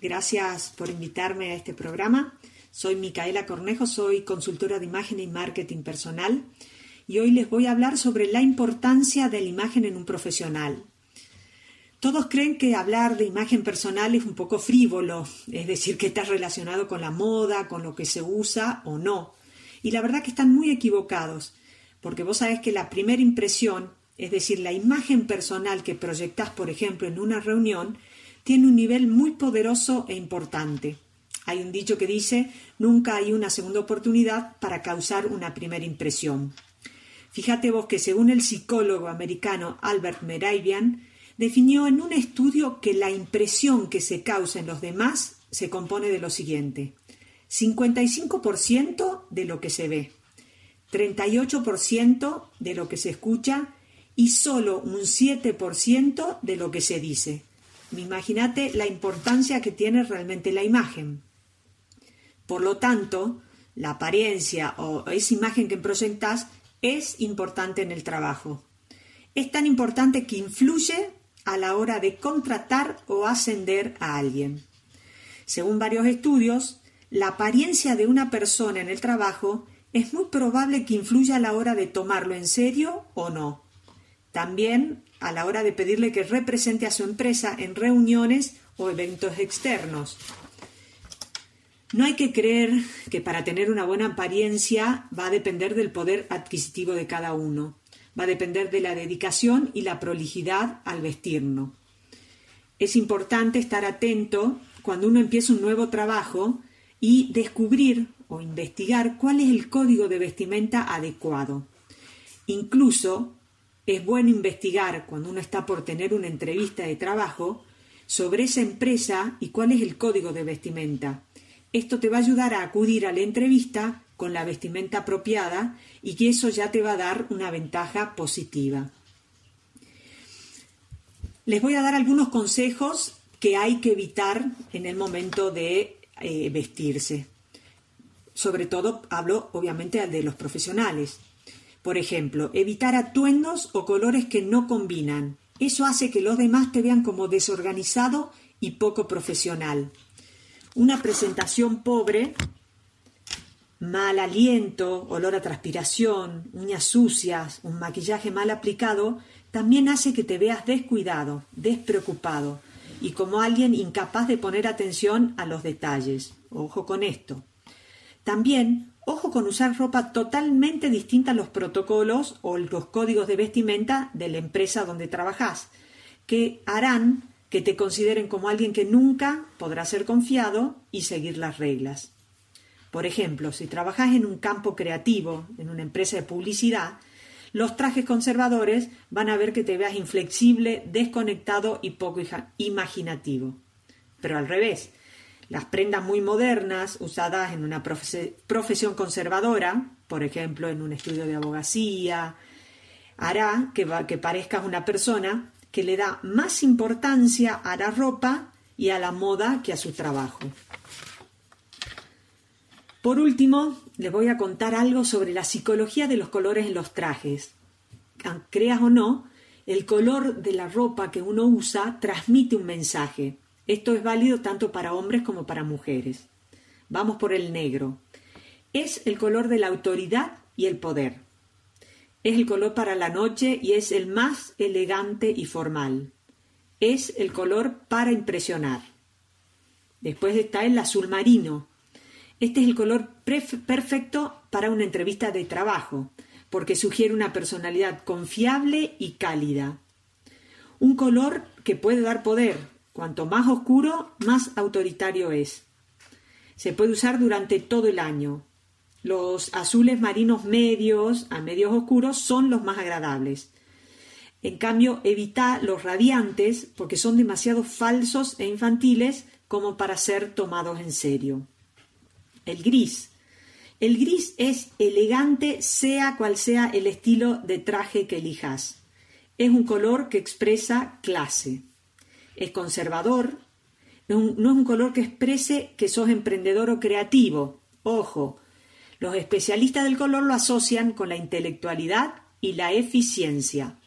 Gracias por invitarme a este programa. Soy Micaela Cornejo, soy consultora de imagen y marketing personal y hoy les voy a hablar sobre la importancia de la imagen en un profesional. Todos creen que hablar de imagen personal es un poco frívolo, es decir, que está relacionado con la moda, con lo que se usa o no. Y la verdad que están muy equivocados, porque vos sabés que la primera impresión, es decir, la imagen personal que proyectás, por ejemplo, en una reunión, tiene un nivel muy poderoso e importante. Hay un dicho que dice, nunca hay una segunda oportunidad para causar una primera impresión. Fíjate vos que según el psicólogo americano Albert Meravian, definió en un estudio que la impresión que se causa en los demás se compone de lo siguiente. 55% de lo que se ve, 38% de lo que se escucha y solo un 7% de lo que se dice. Imagínate la importancia que tiene realmente la imagen. Por lo tanto, la apariencia o esa imagen que proyectas es importante en el trabajo. Es tan importante que influye a la hora de contratar o ascender a alguien. Según varios estudios, la apariencia de una persona en el trabajo es muy probable que influya a la hora de tomarlo en serio o no. También a la hora de pedirle que represente a su empresa en reuniones o eventos externos. No hay que creer que para tener una buena apariencia va a depender del poder adquisitivo de cada uno, va a depender de la dedicación y la prolijidad al vestirnos. Es importante estar atento cuando uno empieza un nuevo trabajo y descubrir o investigar cuál es el código de vestimenta adecuado. Incluso es bueno investigar cuando uno está por tener una entrevista de trabajo sobre esa empresa y cuál es el código de vestimenta. Esto te va a ayudar a acudir a la entrevista con la vestimenta apropiada y que eso ya te va a dar una ventaja positiva. Les voy a dar algunos consejos que hay que evitar en el momento de eh, vestirse. Sobre todo hablo obviamente de los profesionales. Por ejemplo, evitar atuendos o colores que no combinan. Eso hace que los demás te vean como desorganizado y poco profesional. Una presentación pobre, mal aliento, olor a transpiración, uñas sucias, un maquillaje mal aplicado, también hace que te veas descuidado, despreocupado y como alguien incapaz de poner atención a los detalles. Ojo con esto. También Ojo con usar ropa totalmente distinta a los protocolos o los códigos de vestimenta de la empresa donde trabajas, que harán que te consideren como alguien que nunca podrá ser confiado y seguir las reglas. Por ejemplo, si trabajas en un campo creativo, en una empresa de publicidad, los trajes conservadores van a ver que te veas inflexible, desconectado y poco imaginativo. Pero al revés, las prendas muy modernas, usadas en una profesión conservadora, por ejemplo, en un estudio de abogacía, hará que, que parezcas una persona que le da más importancia a la ropa y a la moda que a su trabajo. Por último, les voy a contar algo sobre la psicología de los colores en los trajes. Creas o no, el color de la ropa que uno usa transmite un mensaje. Esto es válido tanto para hombres como para mujeres. Vamos por el negro. Es el color de la autoridad y el poder. Es el color para la noche y es el más elegante y formal. Es el color para impresionar. Después está el azul marino. Este es el color perfecto para una entrevista de trabajo, porque sugiere una personalidad confiable y cálida. Un color que puede dar poder, Cuanto más oscuro, más autoritario es. Se puede usar durante todo el año. Los azules marinos medios a medios oscuros son los más agradables. En cambio, evita los radiantes porque son demasiado falsos e infantiles como para ser tomados en serio. El gris. El gris es elegante sea cual sea el estilo de traje que elijas. Es un color que expresa clase es conservador, no es un color que exprese que sos emprendedor o creativo. Ojo, los especialistas del color lo asocian con la intelectualidad y la eficiencia.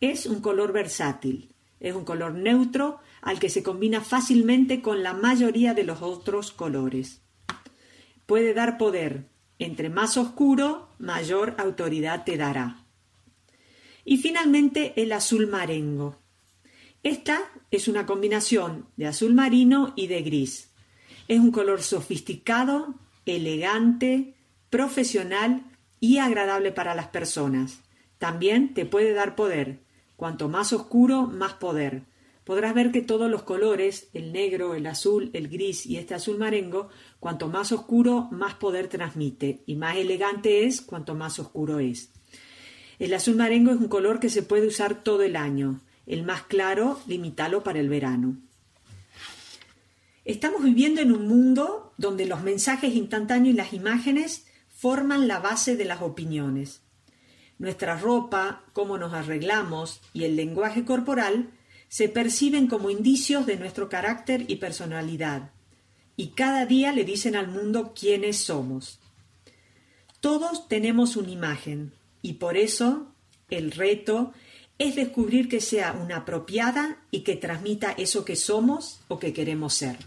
Es un color versátil. Es un color neutro al que se combina fácilmente con la mayoría de los otros colores. Puede dar poder. Entre más oscuro, mayor autoridad te dará. Y finalmente el azul marengo. Esta es una combinación de azul marino y de gris. Es un color sofisticado, elegante, profesional y agradable para las personas. También te puede dar poder. Cuanto más oscuro, más poder. Podrás ver que todos los colores, el negro, el azul, el gris y este azul marengo, cuanto más oscuro, más poder transmite y más elegante es cuanto más oscuro es. El azul marengo es un color que se puede usar todo el año. El más claro, limítalo para el verano. Estamos viviendo en un mundo donde los mensajes instantáneos y las imágenes forman la base de las opiniones. Nuestra ropa, cómo nos arreglamos y el lenguaje corporal se perciben como indicios de nuestro carácter y personalidad, y cada día le dicen al mundo quiénes somos. Todos tenemos una imagen, y por eso el reto es descubrir que sea una apropiada y que transmita eso que somos o que queremos ser.